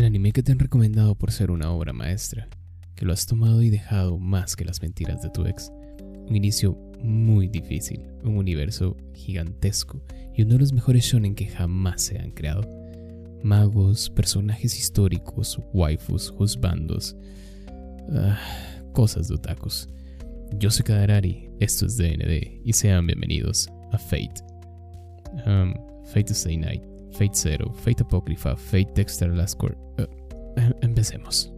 El anime que te han recomendado por ser una obra maestra, que lo has tomado y dejado más que las mentiras de tu ex. Un inicio muy difícil, un universo gigantesco y uno de los mejores shonen que jamás se han creado. Magos, personajes históricos, waifus, husbandos, ah, cosas de otakus. Yo soy Kadarari, esto es DND y sean bienvenidos a Fate. Um, Fate Stay Night, Fate Zero, Fate Apocrypha, Fate Dexter Last Court. Uh, em- empecemos.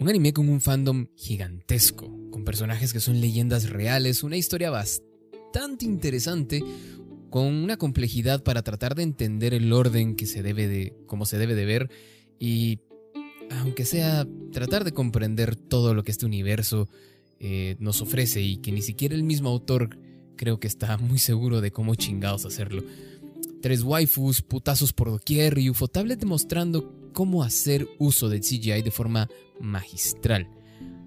Un anime con un fandom gigantesco, con personajes que son leyendas reales, una historia bastante interesante, con una complejidad para tratar de entender el orden que se debe de, como se debe de ver y aunque sea tratar de comprender todo lo que este universo eh, nos ofrece y que ni siquiera el mismo autor creo que está muy seguro de cómo chingados hacerlo. Tres waifus, putazos por doquier y Ufotable demostrando cómo hacer uso del CGI de forma magistral,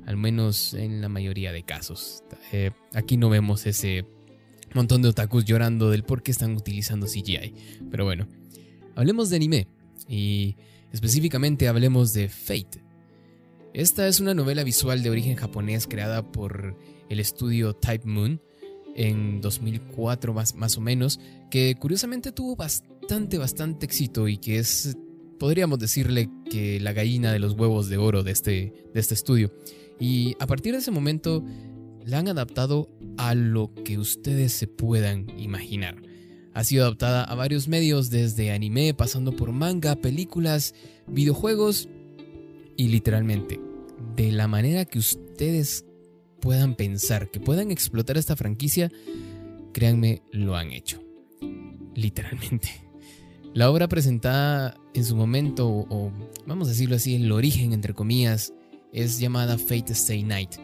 al menos en la mayoría de casos. Eh, aquí no vemos ese montón de otakus llorando del por qué están utilizando CGI, pero bueno, hablemos de anime y específicamente hablemos de Fate. Esta es una novela visual de origen japonés creada por el estudio Type Moon en 2004 más, más o menos, que curiosamente tuvo bastante, bastante éxito y que es, podríamos decirle que la gallina de los huevos de oro de este, de este estudio. Y a partir de ese momento la han adaptado a lo que ustedes se puedan imaginar. Ha sido adaptada a varios medios, desde anime, pasando por manga, películas, videojuegos y literalmente, de la manera que ustedes puedan pensar, que puedan explotar esta franquicia, créanme, lo han hecho. Literalmente. La obra presentada en su momento, o vamos a decirlo así, el origen, entre comillas, es llamada Fate Stay Night,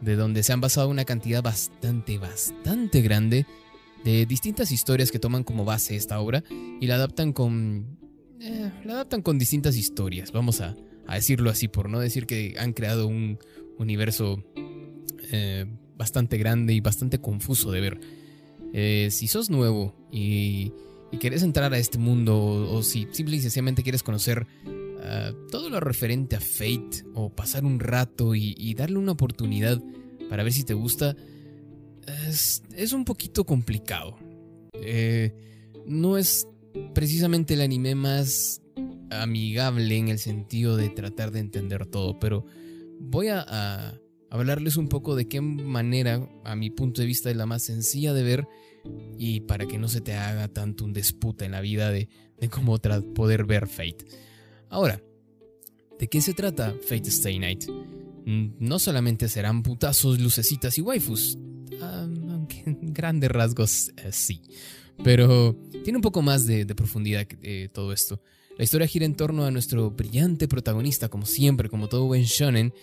de donde se han basado una cantidad bastante, bastante grande de distintas historias que toman como base esta obra y la adaptan con. Eh, la adaptan con distintas historias, vamos a, a, decirlo así, por no decir que han creado un universo eh, bastante grande y bastante confuso de ver. Eh, si sos nuevo y, y, quieres entrar a este mundo, o, si simple y sencillamente quieres conocer uh, todo lo referente a Fate, o pasar un rato y darle una oportunidad para ver si te gusta, es, es un poquito complicado. Eh, no es precisamente el anime más amigable en el sentido de tratar de entender todo, pero voy a, hablarles un poco de qué manera, a mi punto de vista, es la más sencilla de ver y para que no se te haga tanto un disputa en la vida de, de cómo poder ver Fate. Ahora, ¿de qué se trata Fate Stay Night? No solamente serán putazos, lucecitas y waifus, aunque en grandes rasgos eh, sí. Pero tiene un poco más de, profundidad eh, todo esto. La historia gira en torno a nuestro brillante protagonista, como siempre, como todo buen shonen,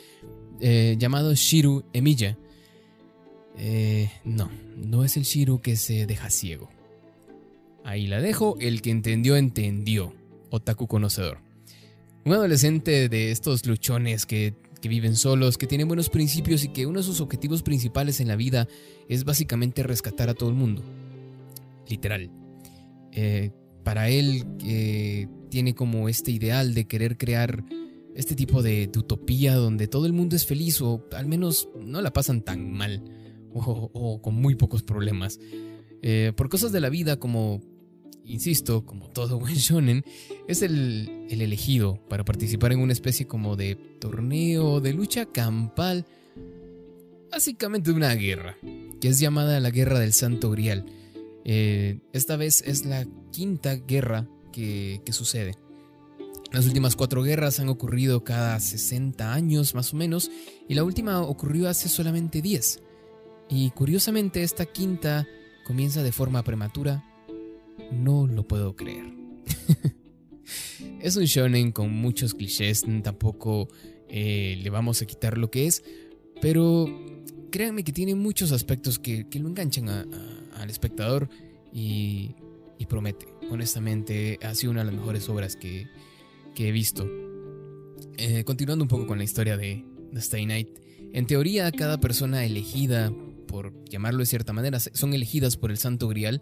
eh, llamado Shiru Emiya. No, no es el Shiru que se deja ciego. Ahí la dejo, el que entendió, entendió. Otaku conocedor. Un adolescente de estos luchones que que viven solos, que tienen buenos principios y que uno de sus objetivos principales en la vida es básicamente rescatar a todo el mundo. Literal. Eh, para él eh, tiene como este ideal de querer crear este tipo de, utopía donde todo el mundo es feliz o al menos no la pasan tan mal o, o con muy pocos problemas. Eh, por cosas de la vida como insisto, como todo buen shonen, es el, el, elegido para participar en una especie como de torneo de lucha campal, básicamente una guerra, que es llamada la Guerra del Santo Grial. Eh, esta vez es la quinta guerra que, que sucede. Las últimas cuatro guerras han ocurrido cada 60 años más o menos, y la última ocurrió hace solamente 10. Y curiosamente esta quinta comienza de forma prematura no lo puedo creer. es un shonen con muchos clichés, tampoco eh, le vamos a quitar lo que es, pero créanme que tiene muchos aspectos que, lo enganchan al espectador y, promete. Honestamente, ha sido una de las mejores obras que, que he visto. Eh, continuando un poco con la historia de, Stay Night. En teoría, cada persona elegida, por llamarlo de cierta manera, son elegidas por el Santo Grial.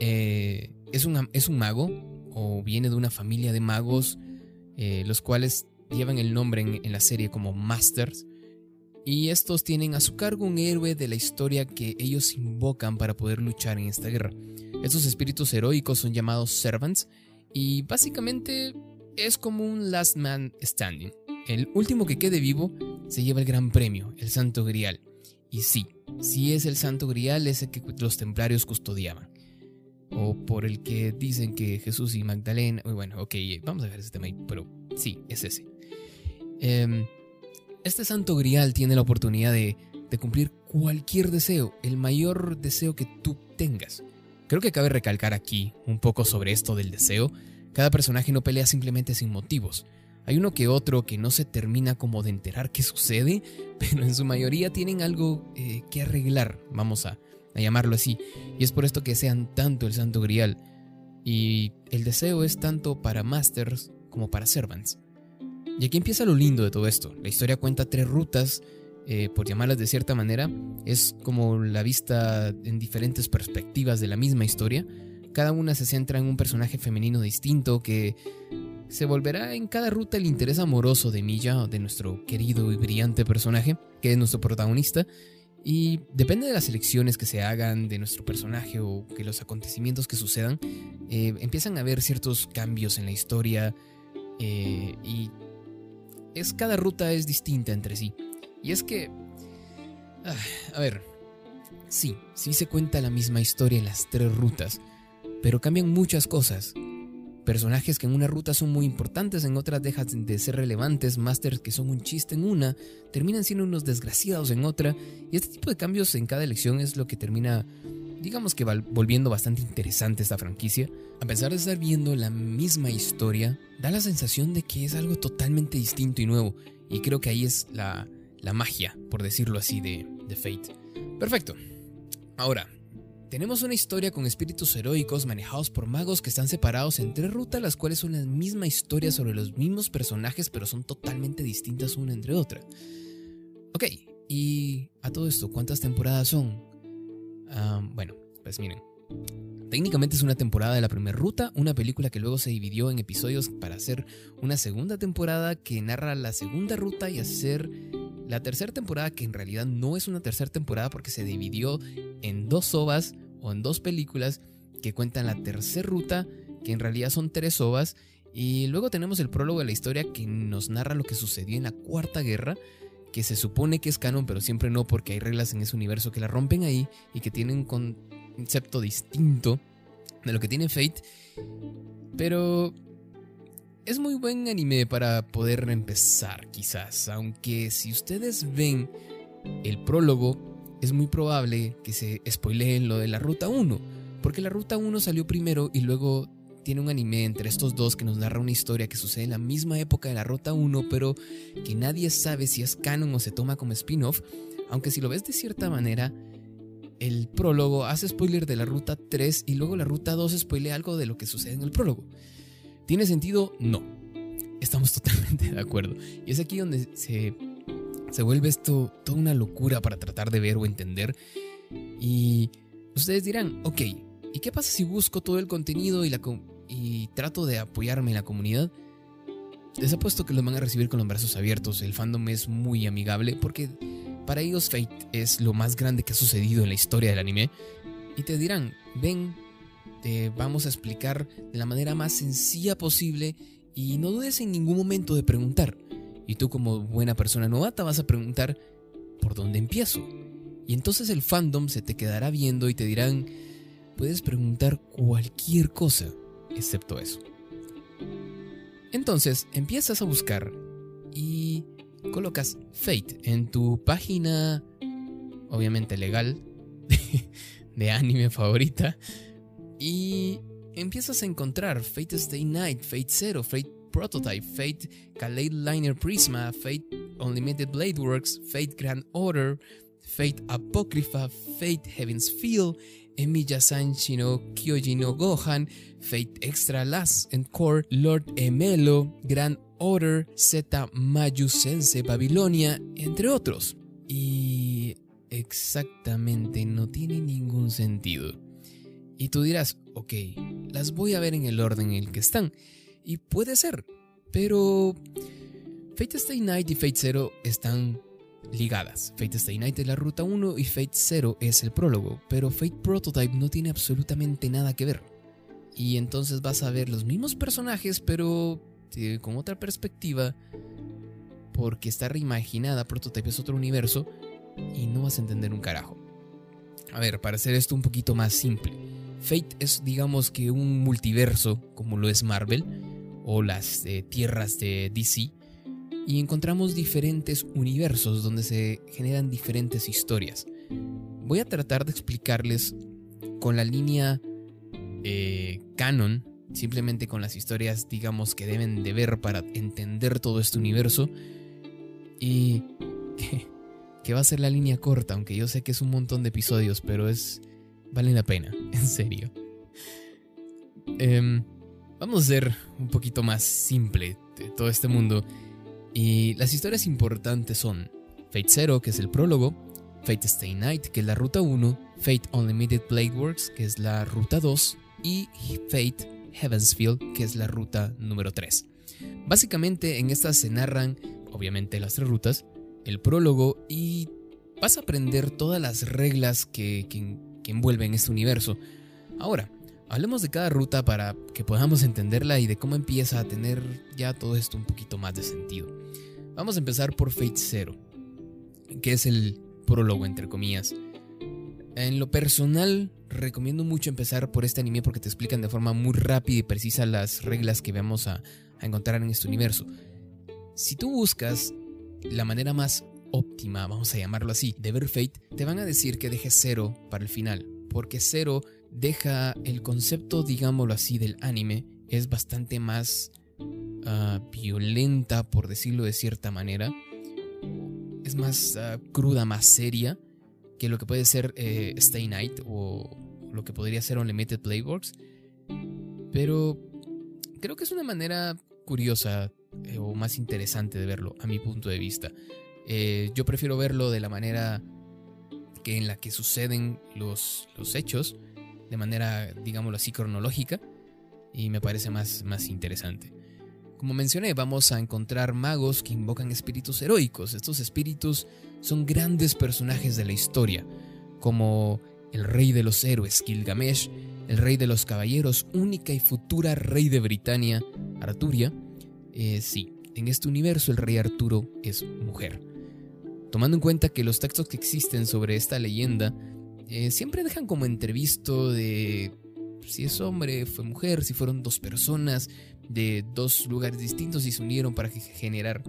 Eh, es, un, es un mago o viene de una familia de magos, eh, los cuales llevan el nombre en, en la serie como Masters. Y estos tienen a su cargo un héroe de la historia que ellos invocan para poder luchar en esta guerra. Estos espíritus heroicos son llamados Servants y básicamente es como un Last Man Standing. El último que quede vivo se lleva el gran premio, el Santo Grial. Y sí, sí es el Santo Grial ese que los templarios custodiaban. O por el que dicen que Jesús y Magdalena... Bueno, ok, vamos a ver ese tema ahí, pero sí, es ese. Eh, este santo grial tiene la oportunidad de, cumplir cualquier deseo, el mayor deseo que tú tengas. Creo que cabe recalcar aquí un poco sobre esto del deseo. Cada personaje no pelea simplemente sin motivos. Hay uno que otro que no se termina como de enterar qué sucede, pero en su mayoría tienen algo eh, que arreglar, vamos a, a llamarlo así. Y es por esto que sean tanto el Santo Grial. Y el deseo es tanto para Masters como para Servants. Y aquí empieza lo lindo de todo esto. La historia cuenta tres rutas, eh, por llamarlas de cierta manera. Es como la vista en diferentes perspectivas de la misma historia. Cada una se centra en un personaje femenino distinto que se volverá en cada ruta el interés amoroso de Milla, de nuestro querido y brillante personaje, que es nuestro protagonista. Y depende de las elecciones que se hagan de nuestro personaje o que los acontecimientos que sucedan, eh, empiezan a haber ciertos cambios en la historia eh, y es cada ruta es distinta entre sí. Y es que... Ah, a ver, sí, sí se cuenta la misma historia en las tres rutas, pero cambian muchas cosas. Personajes que en una ruta son muy importantes, en otras dejan de ser relevantes, masters que son un chiste en una, terminan siendo unos desgraciados en otra, y este tipo de cambios en cada elección es lo que termina digamos que volviendo bastante interesante esta franquicia, a pesar de estar viendo la misma historia, da la sensación de que es algo totalmente distinto y nuevo, y creo que ahí es la, la magia, por decirlo así, de, de Fate. Perfecto. Ahora, tenemos una historia con espíritus heroicos manejados por magos que están separados en tres rutas, las cuales son la misma historia sobre los mismos personajes, pero son totalmente distintas una entre otra. Ok, y a todo esto, ¿cuántas temporadas son? bueno, pues miren. Técnicamente es una temporada de la primera ruta, una película que luego se dividió en episodios para hacer una segunda temporada que narra la segunda ruta y hacer la tercera temporada que en realidad no es una tercera temporada porque se dividió en dos ovas o en dos películas que cuentan la tercera ruta que en realidad son tres ovas y luego tenemos el prólogo de la historia que nos narra lo que sucedió en la cuarta guerra que se supone que es canon, pero siempre no porque hay reglas en ese universo que la rompen ahí y que tienen un concepto distinto de lo que tiene Fate. Pero es muy buen anime para poder empezar, quizás, aunque si ustedes ven el prólogo, es muy probable que se spoileen lo de la ruta 1, porque la ruta 1 salió primero y luego tiene un anime entre estos dos que nos narra una historia que sucede en la misma época de la Ruta 1, pero que nadie sabe si es canon o se toma como spin-off, aunque si lo ves de cierta manera, el prólogo hace spoiler de la Ruta 3 y luego la Ruta 2 spoilea algo de lo que sucede en el prólogo. ¿Tiene sentido? No. Estamos totalmente de acuerdo. Y es aquí donde se, se vuelve esto toda una locura para tratar de ver o entender. Y ustedes dirán, ok, ¿y qué pasa si busco todo el contenido y la, y trato de apoyarme en la comunidad, les apuesto que los van a recibir con los brazos abiertos. El fandom es muy amigable porque para ellos Fate es lo más grande que ha sucedido en la historia del anime. Y te dirán, ven, te vamos a explicar de la manera más sencilla posible y no dudes en ningún momento de preguntar. Y tú como buena persona novata vas a preguntar, ¿por dónde empiezo? Y entonces el fandom se te quedará viendo y te dirán, puedes preguntar cualquier cosa excepto eso. Entonces empiezas a buscar y colocas Fate en tu página, obviamente legal, de, anime favorita, y empiezas a encontrar Fate Stay Night, Fate Zero, Fate Prototype, Fate Kalei Liner Prisma, Fate Unlimited Blade Works, Fate Grand Order, Fate Apocrypha, Fate Heaven's Feel, Emiya-san Shino Kyoji no Gohan, Fate Extra Last and Core, Lord Emelo, Grand Order, Z Mayusense Babilonia, entre otros. Y exactamente no tiene ningún sentido. Y tú dirás, ok, las voy a ver en el orden en el que están. Y puede ser, pero Fate Stay Night y Fate Zero están ligadas. Fate Stay Night es la ruta 1 y Fate Zero es el prólogo, pero Fate Prototype no tiene absolutamente nada que ver. Y entonces vas a ver los mismos personajes, pero eh, con otra perspectiva, porque está reimaginada, Prototype es otro universo, y no vas a entender un carajo. A ver, para hacer esto un poquito más simple, Fate es digamos que un multiverso, como lo es Marvel, o las eh, tierras de DC, y encontramos diferentes universos donde se generan diferentes historias. Voy a tratar de explicarles con la línea eh, canon, simplemente con las historias, digamos, que deben de ver para entender todo este universo. Y que, va a ser la línea corta, aunque yo sé que es un montón de episodios, pero es... vale la pena, en serio. Em, vamos a ser un poquito más simple de todo este mundo. Y las historias importantes son Fate Zero, que es el prólogo, Fate Stay Night, que es la ruta 1, Fate Unlimited Blade Works, que es la ruta 2, y Fate Heavensfield, que es la ruta número 3. Básicamente en estas se narran, obviamente las tres rutas, el prólogo y vas a aprender todas las reglas que, que envuelven este universo. Ahora, hablemos de cada ruta para que podamos entenderla y de cómo empieza a tener ya todo esto un poquito más de sentido. Vamos a empezar por Fate Zero, que es el prólogo entre comillas. En lo personal, recomiendo mucho empezar por este anime porque te explican de forma muy rápida y precisa las reglas que vamos a, encontrar en este universo. Si tú buscas la manera más óptima, vamos a llamarlo así, de ver te van a decir que dejes cero para el final, porque cero deja el concepto, digámoslo así, del anime, es bastante más ah, violenta, por decirlo de cierta manera, es más ah, cruda, más seria que lo que puede ser eh, Stay Night o lo que podría ser Unlimited Playworks. Pero creo que es una manera curiosa eh, o más interesante de verlo, a mi punto de vista. Eh, yo prefiero verlo de la manera que en la que suceden los, los hechos, de manera, digámoslo así, cronológica, y me parece más, más interesante. Como mencioné, vamos a encontrar magos que invocan espíritus heroicos. Estos espíritus son grandes personajes de la historia, como el rey de los héroes Gilgamesh, el rey de los caballeros, única y futura rey de Britania, Arturia. Eh, sí, en este universo el rey Arturo es mujer. Tomando en cuenta que los textos que existen sobre esta leyenda eh, siempre dejan como entrevisto de si es hombre, fue mujer, si fueron dos personas de dos lugares distintos y se unieron para generar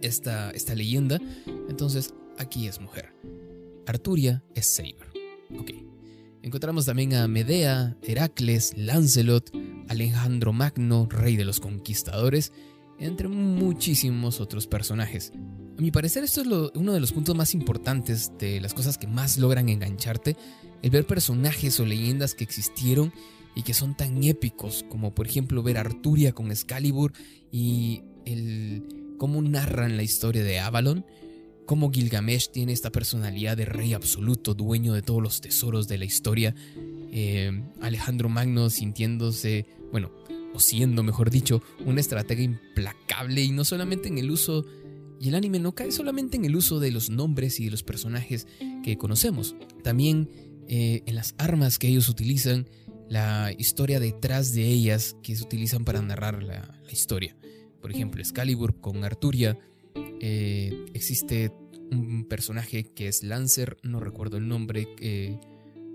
esta, esta leyenda. Entonces, aquí es mujer. Arturia es Saber. Ok. Encontramos también a Medea, Heracles, Lancelot, Alejandro Magno, rey de los conquistadores, entre muchísimos otros personajes. A mi parecer esto es uno de los puntos más importantes de las cosas que más logran engancharte, el ver personajes o leyendas que existieron y que son tan épicos, como por ejemplo ver Arturia con Excalibur y el cómo narran la historia de Avalon, cómo Gilgamesh tiene esta personalidad de rey absoluto, dueño de todos los tesoros de la historia, eh, Alejandro Magno sintiéndose, bueno, o siendo, mejor dicho, una estratega implacable y no solamente en el uso, y el anime no cae solamente en el uso de los nombres y de los personajes que conocemos, también eh, en las armas que ellos utilizan, la historia detrás de ellas que se utilizan para narrar la, historia. Por ejemplo, Excalibur con Arturia. Eh, existe un personaje que es Lancer, no recuerdo el nombre eh,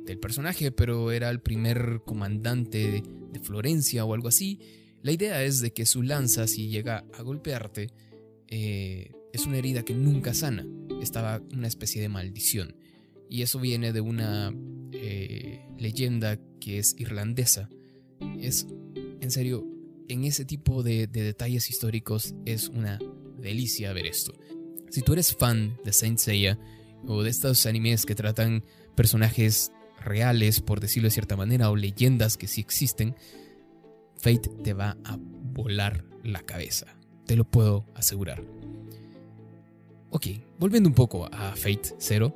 del personaje, pero era el primer comandante de, Florencia o algo así. La idea es de que su lanza, si llega a golpearte, es una herida que nunca sana. Estaba una especie de maldición. Y eso viene de una leyenda que es irlandesa. Es, en serio, en ese tipo de, detalles históricos es una delicia ver esto. Si tú eres fan de Saint Seiya o de estos animes que tratan personajes reales, por decirlo de cierta manera, o leyendas que sí existen, Fate te va a volar la cabeza. te lo puedo asegurar. Ok, volviendo un poco a Fate Zero.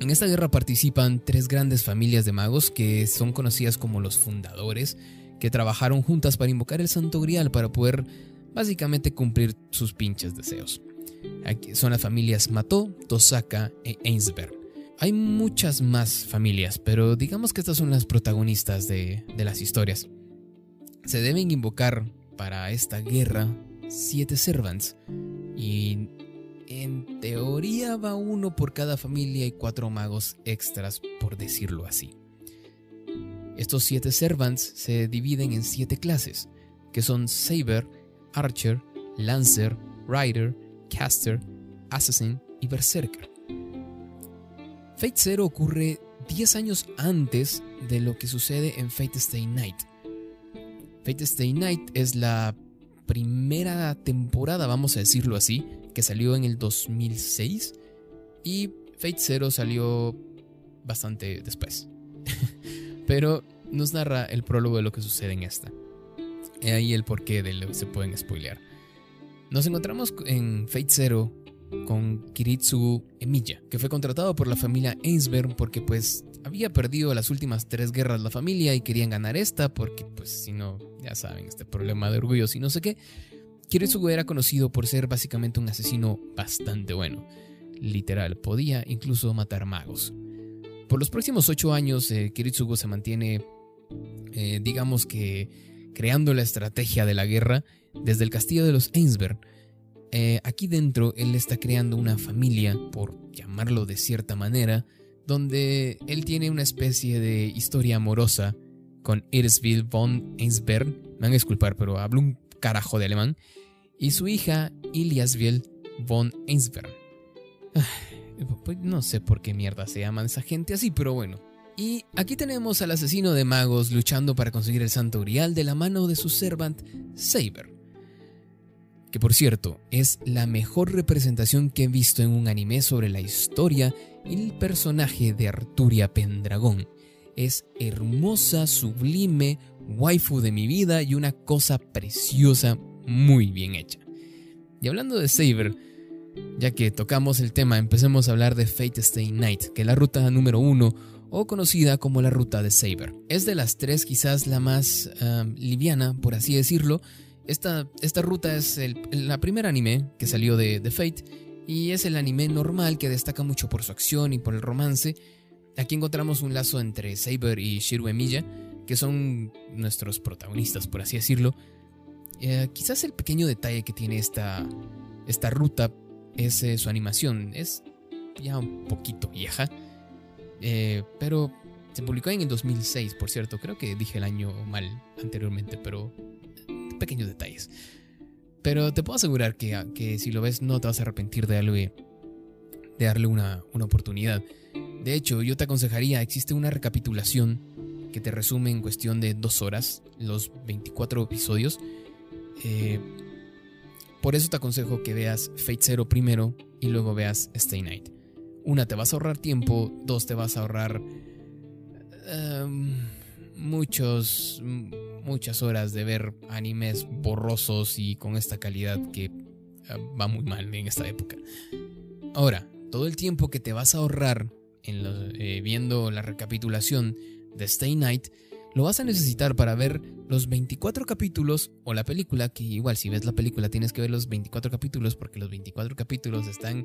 En esta guerra participan tres grandes familias de magos que son conocidas como los fundadores, que trabajaron juntas para invocar el Santo Grial para poder básicamente cumplir sus pinches deseos. Aquí son las familias Mató, Tosaka e Ainsberg. Hay muchas más familias, pero digamos que estas son las protagonistas de, de las historias. Se deben invocar para esta guerra siete servants y en teoría va uno por cada familia y cuatro magos extras, por decirlo así. Estos siete servants se dividen en siete clases, que son Saber, Archer, Lancer, Rider, Caster, Assassin y Berserker. Fate Zero ocurre 10 años antes de lo que sucede en Fate Stay Night. Fate Stay Night es la primera temporada, vamos a decirlo así, que salió en el 2006 y Fate Zero salió bastante después. Pero nos narra el prólogo de lo que sucede en esta. He ahí el porqué de lo que se pueden spoilear. Nos encontramos en Fate Zero con Kiritsu Emiya, que fue contratado por la familia Ainsberg porque pues había perdido las últimas tres guerras la familia y querían ganar esta porque pues si no, ya saben, este problema de orgullo y no sé qué. Kiritsugu era conocido por ser básicamente un asesino bastante bueno. Literal, podía incluso matar magos. Por los próximos ocho años, eh, Kiritsugu se mantiene, eh, digamos que, creando la estrategia de la guerra desde el castillo de los Ainsberg. Eh, aquí dentro, él está creando una familia, por llamarlo de cierta manera, donde él tiene una especie de historia amorosa con Irisville von Ainsberg. Me van a disculpar, pero hablo un carajo de alemán. Y su hija Iliasville von Ainsberg. Pues no sé por qué mierda se llaman esa gente así, pero bueno. Y aquí tenemos al asesino de magos luchando para conseguir el santo grial de la mano de su servant Saber. Que por cierto, es la mejor representación que he visto en un anime sobre la historia y el personaje de Arturia Pendragón. Es hermosa, sublime, waifu de mi vida y una cosa preciosa, muy bien hecha. Y hablando de Saber, ya que tocamos el tema, empecemos a hablar de Fate Stay Night, que es la ruta número uno o conocida como la ruta de Saber. Es de las tres quizás la más liviana, por así decirlo. Esta, esta ruta es la primera anime que salió de, de Fate y es el anime normal que destaca mucho por su acción y por el romance. Aquí encontramos un lazo entre Saber y Shiru Emiya, que son nuestros protagonistas, por así decirlo. Eh, quizás el pequeño detalle que tiene esta, esta ruta es eh, su animación. Es ya un poquito vieja, eh, pero se publicó en el 2006, por cierto. Creo que dije el año mal anteriormente, pero pequeños detalles. Pero te puedo asegurar que, que si lo ves no te vas a arrepentir de darle, de darle una, una oportunidad. De hecho, yo te aconsejaría, existe una recapitulación que te resume en cuestión de dos horas los 24 episodios. Eh, por eso te aconsejo que veas Fate Zero primero y luego veas Stay Night. Una, te vas a ahorrar tiempo. Dos, te vas a ahorrar em, muchos, muchas horas de ver animes borrosos y con esta calidad que eh, va muy mal en esta época. Ahora, todo el tiempo que te vas a ahorrar en eh, viendo la recapitulación de Stay Night lo vas a necesitar para ver los 24 capítulos o la película, que igual si ves la película tienes que ver los 24 capítulos porque los 24 capítulos están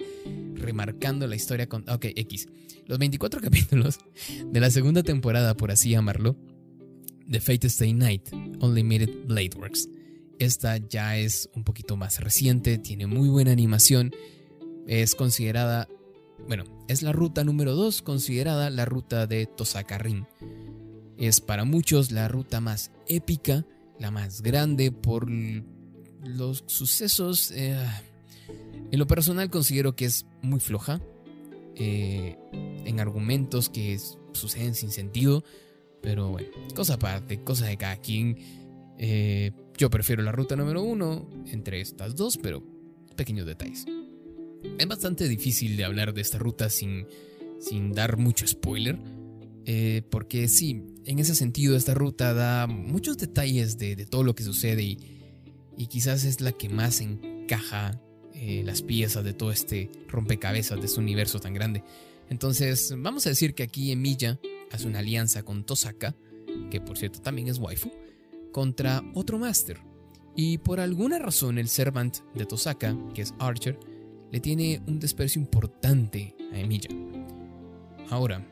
remarcando la historia con... Ok, X. Los 24 capítulos de la segunda temporada, por así llamarlo, de Fate Stay Night, Unlimited Blade Works. Esta ya es un poquito más reciente, tiene muy buena animación, es considerada, bueno, es la ruta número 2 considerada la ruta de Tosaka Rin es para muchos la ruta más épica, la más grande por los sucesos. Eh, en lo personal considero que es muy floja eh, en argumentos que suceden sin sentido. Pero bueno, cosa aparte, cosa de cada quien. Eh, yo prefiero la ruta número uno entre estas dos, pero pequeños detalles. Es bastante difícil de hablar de esta ruta sin, sin dar mucho spoiler. porque sí, en ese sentido, esta ruta da muchos detalles de, todo lo que sucede y, y quizás es la que más encaja eh, las piezas de todo este rompecabezas de este universo tan grande. Entonces, vamos a decir que aquí Emilia hace una alianza con Tosaka, que por cierto también es waifu, contra otro máster. Y por alguna razón el servant de Tosaka, que es Archer, le tiene un desprecio importante a Emilia. Ahora,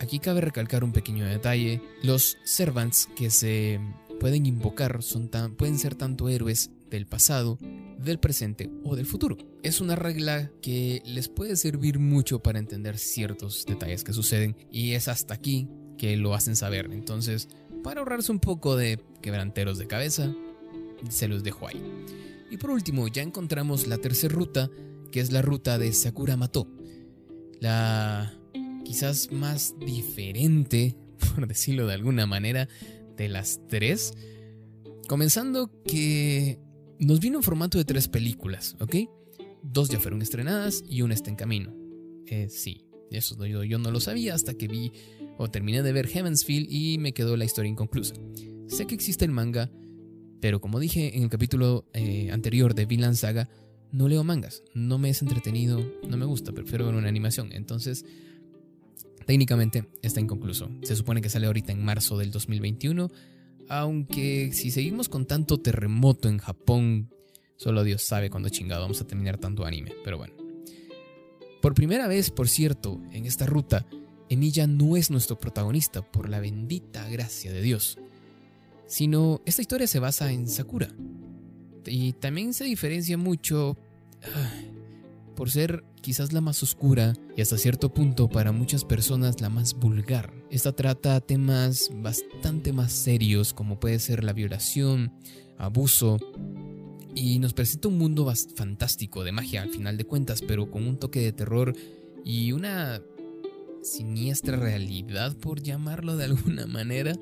aquí cabe recalcar un pequeño detalle. Los servants que se pueden invocar son tan, pueden ser tanto héroes del pasado, del presente o del futuro. Es una regla que les puede servir mucho para entender ciertos detalles que suceden y es hasta aquí que lo hacen saber. Entonces, para ahorrarse un poco de quebranteros de cabeza, se los dejo ahí. Y por último, ya encontramos la tercera ruta, que es la ruta de Sakura Mato. La quizás más diferente, por decirlo de alguna manera, de las tres. Comenzando que nos vino en formato de tres películas, ¿ok? Dos ya fueron estrenadas y una está en camino. Eh, sí, eso yo, yo no lo sabía hasta que vi o terminé de ver Heavensfield y me quedó la historia inconclusa. Sé que existe el manga, pero como dije en el capítulo eh, anterior de Vinland Saga, no leo mangas, no me es entretenido, no me gusta, prefiero ver una animación. Entonces, técnicamente está inconcluso. Se supone que sale ahorita en marzo del 2021, aunque si seguimos con tanto terremoto en Japón, solo Dios sabe cuándo chingado vamos a terminar tanto anime, pero bueno. Por primera vez, por cierto, en esta ruta, Emilia no es nuestro protagonista por la bendita gracia de Dios, sino esta historia se basa en Sakura. Y también se diferencia mucho ah, por ser quizás la más oscura y hasta cierto punto para muchas personas la más vulgar. Esta trata temas bastante más serios como puede ser la violación, abuso y nos presenta un mundo fantástico de magia al final de cuentas, pero con un toque de terror y una siniestra realidad, por llamarlo de alguna manera,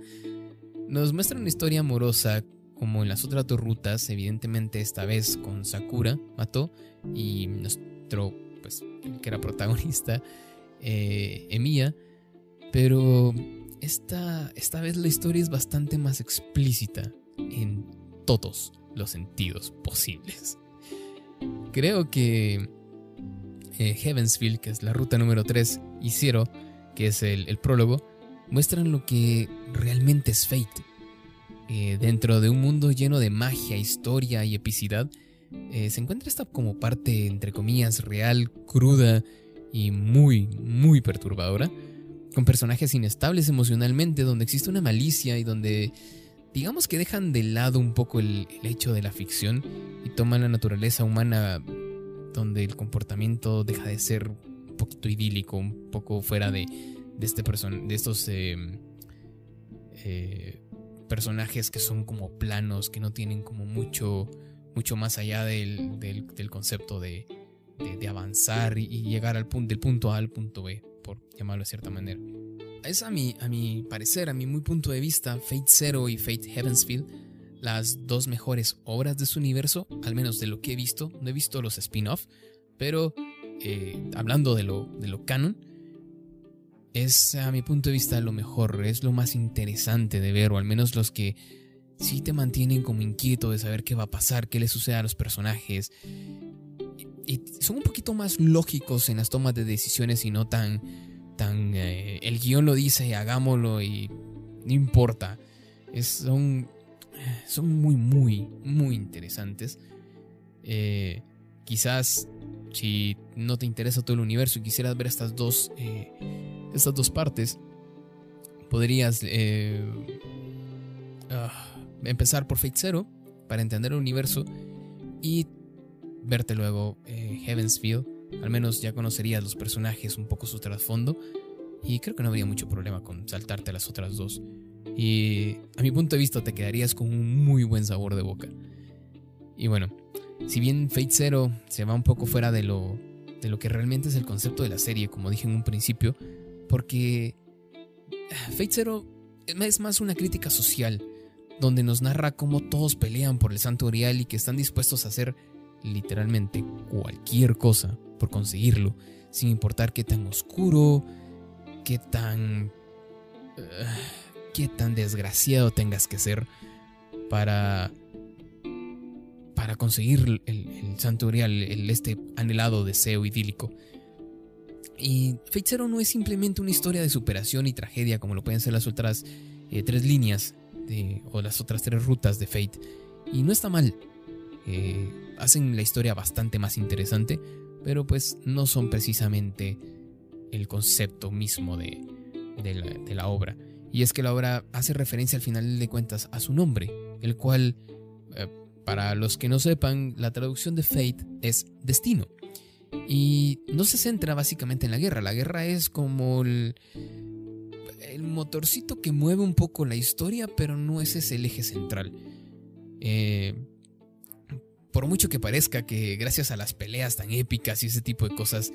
nos muestra una historia amorosa como en las otras dos rutas, evidentemente esta vez con Sakura, mató, y nuestro, pues, que era protagonista, eh, pero esta, esta vez la historia es bastante más explícita en todos los sentidos posibles. Creo que eh, Heavensfield, que es la ruta número 3, y que es el, prólogo, muestran lo que realmente es Fate. Eh, dentro de un mundo lleno de magia, historia y epicidad, eh, se encuentra esta como parte, entre comillas, real, cruda y muy, muy perturbadora, con personajes inestables emocionalmente, donde existe una malicia y donde digamos que dejan de lado un poco el, el hecho de la ficción y toman la naturaleza humana donde el comportamiento deja de ser un poquito idílico, un poco fuera de, de, este de estos em, eh, personajes que son como planos, que no tienen como mucho, mucho más allá del, del, concepto de, de, avanzar y, llegar al punto, del punto A al punto B, por llamarlo de cierta manera. Es a mi, a mi parecer, a mi muy punto de vista, Fate Zero y Fate Heavensfield las dos mejores obras de su universo, al menos de lo que he visto. No he visto los spin-off, pero eh, hablando de lo, de lo canon, es a mi punto de vista lo mejor, es lo más interesante de ver, o al menos los que sí te mantienen como inquieto de saber qué va a pasar, qué le sucede a los personajes. Y, son un poquito más lógicos en las tomas de decisiones y no tan, tan eh, el guion lo dice, hagámoslo y no importa. Son son muy, muy, muy interesantes. Eh, quizás si no te interesa todo el universo y quisieras ver estas dos, eh, estas dos partes, podrías eh, ah, empezar por Fate Zero para entender el universo y verte luego Heavensfield. Al menos ya conocerías los personajes, un poco su trasfondo. Y creo que no habría mucho problema con saltarte las otras dos. Y a mi punto de vista te quedarías con un muy buen sabor de boca. Y bueno, si bien Fate Zero se va un poco fuera de lo, de lo que realmente es el concepto de la serie, como dije en un principio, porque ah, Fate Zero es más una crítica social, donde nos narra cómo todos pelean por el Santo Grial y que están dispuestos a hacer literalmente cualquier cosa por conseguirlo, sin importar qué tan oscuro, qué tan... Ah, qué tan desgraciado tengas que ser para para conseguir el, santo el, este anhelado deseo idílico. Y Fate Zero no es simplemente una historia de superación y tragedia como lo pueden ser las otras eh, tres líneas de, o las otras tres rutas de Fate. Y no está mal. Eh, hacen la historia bastante más interesante, pero pues no son precisamente el concepto mismo de, de, la, obra. Y es que la obra hace referencia al final de cuentas a su nombre, el cual, eh, para los que no sepan, la traducción de Fate es destino. Y no se centra básicamente en la guerra, la guerra es como el, motorcito que mueve un poco la historia, pero no ese es el eje central. Eh, por mucho que parezca que gracias a las peleas tan épicas y ese tipo de cosas,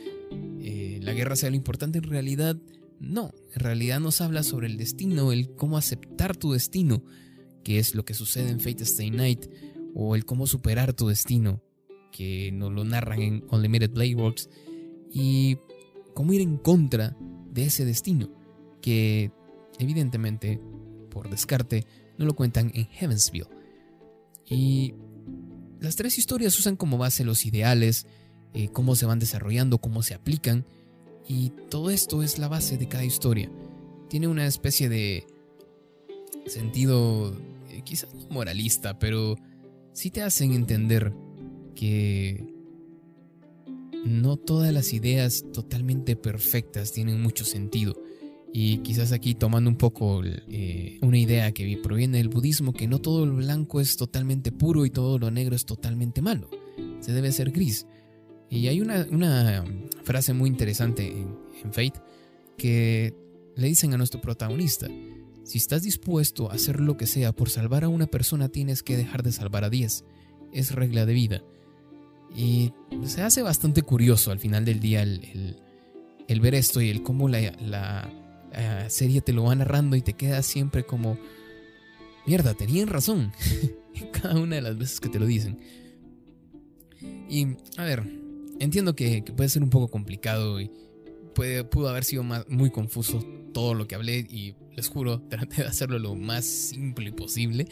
eh, la guerra sea lo importante, en realidad no. En realidad nos habla sobre el destino, el cómo aceptar tu destino, que es lo que sucede en Fate Stay Night, o el cómo superar tu destino, que nos lo narran en Unlimited Blade Works, y cómo ir en contra de ese destino, que evidentemente, por descarte, no lo cuentan en Heavensville. Y las tres historias usan como base los ideales, eh, cómo se van desarrollando, cómo se aplican, y todo esto es la base de cada historia. Tiene una especie de sentido eh, quizás no moralista, pero sí te hacen entender que no todas las ideas totalmente perfectas tienen mucho sentido y quizás aquí tomando un poco eh, una idea que proviene del budismo, que no todo lo blanco es totalmente puro y todo lo negro es totalmente malo. Se debe ser gris. Y hay una, frase muy interesante en, en Fate que le dicen a nuestro protagonista, si estás dispuesto a hacer lo que sea por salvar a una persona, tienes que dejar de salvar a 10. Es regla de vida. Y se hace bastante curioso al final del día el, ver esto y el cómo la, eh, serie te lo va narrando y te queda siempre como, mierda, tenían razón. Cada una de las veces que te lo dicen. Y, a ver, entiendo que, puede ser un poco complicado y pudo haber sido muy confuso todo lo que hablé y les juro, traté de hacerlo lo más simple posible.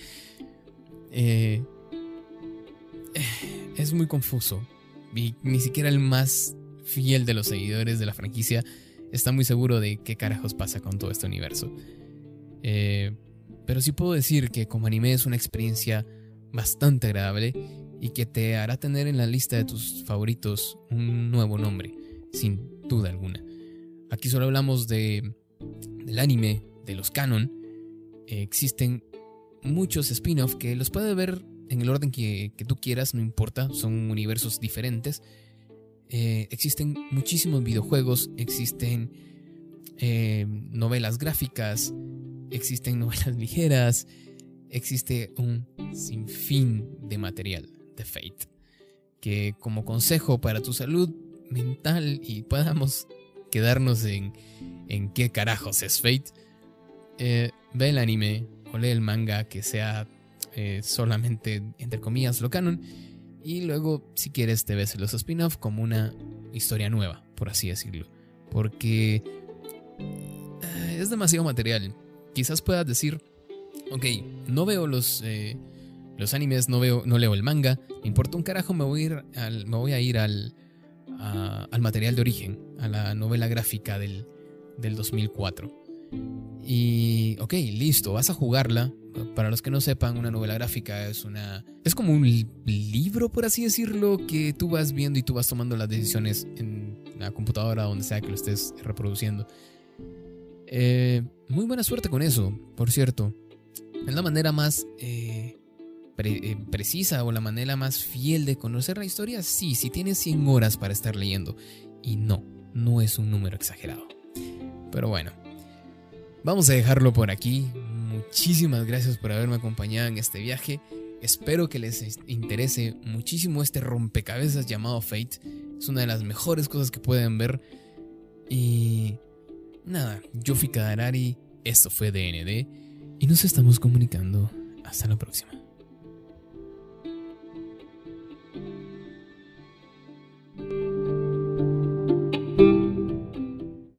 Eh, es muy confuso y ni siquiera el más fiel de los seguidores de la franquicia está muy seguro de qué carajos pasa con todo este universo. Eh, pero sí puedo decir que como anime es una experiencia bastante agradable y que te hará tener en la lista de tus favoritos un nuevo nombre, sin duda alguna. Aquí solo hablamos de, del anime, de los canon. Eh, existen muchos spin-off que los puedes ver en el orden que, que tú quieras, no importa, son universos diferentes eh, existen muchísimos videojuegos, existen eh, novelas gráficas, existen novelas ligeras, existe un sinfín de material de Fate. Que como consejo para tu salud mental y podamos quedarnos en, en qué carajos es Fate, eh, ve el anime o lee el manga que sea solamente, entre comillas, lo canon y luego, si quieres, te ves los spin-off como una historia nueva, por así decirlo. Porque eh, es demasiado material. Quizás puedas decir, ok, no veo los, eh, los animes, no, veo, no leo el manga, importa un carajo, me voy a ir al, me voy a ir al, al material de origen, a la novela gráfica del, del 2004. Y, ok, listo, vas a jugarla, para los que no sepan, una novela gráfica es una. es como un libro, por así decirlo, que tú vas viendo y tú vas tomando las decisiones en la computadora, donde sea que lo estés reproduciendo. Eh, muy buena suerte con eso, por cierto. Es la manera más eh, eh, precisa o la manera más fiel de conocer la historia. Sí, si tienes 100 horas para estar leyendo. Y no, no es un número exagerado. Pero bueno, vamos a dejarlo por aquí muchísimas gracias por haberme acompañado en este viaje. Espero que les interese muchísimo este rompecabezas llamado Fate. Es una de las mejores cosas que pueden ver. Y nada, yo fui Kadarari, esto fue DND y nos estamos comunicando. Hasta la próxima.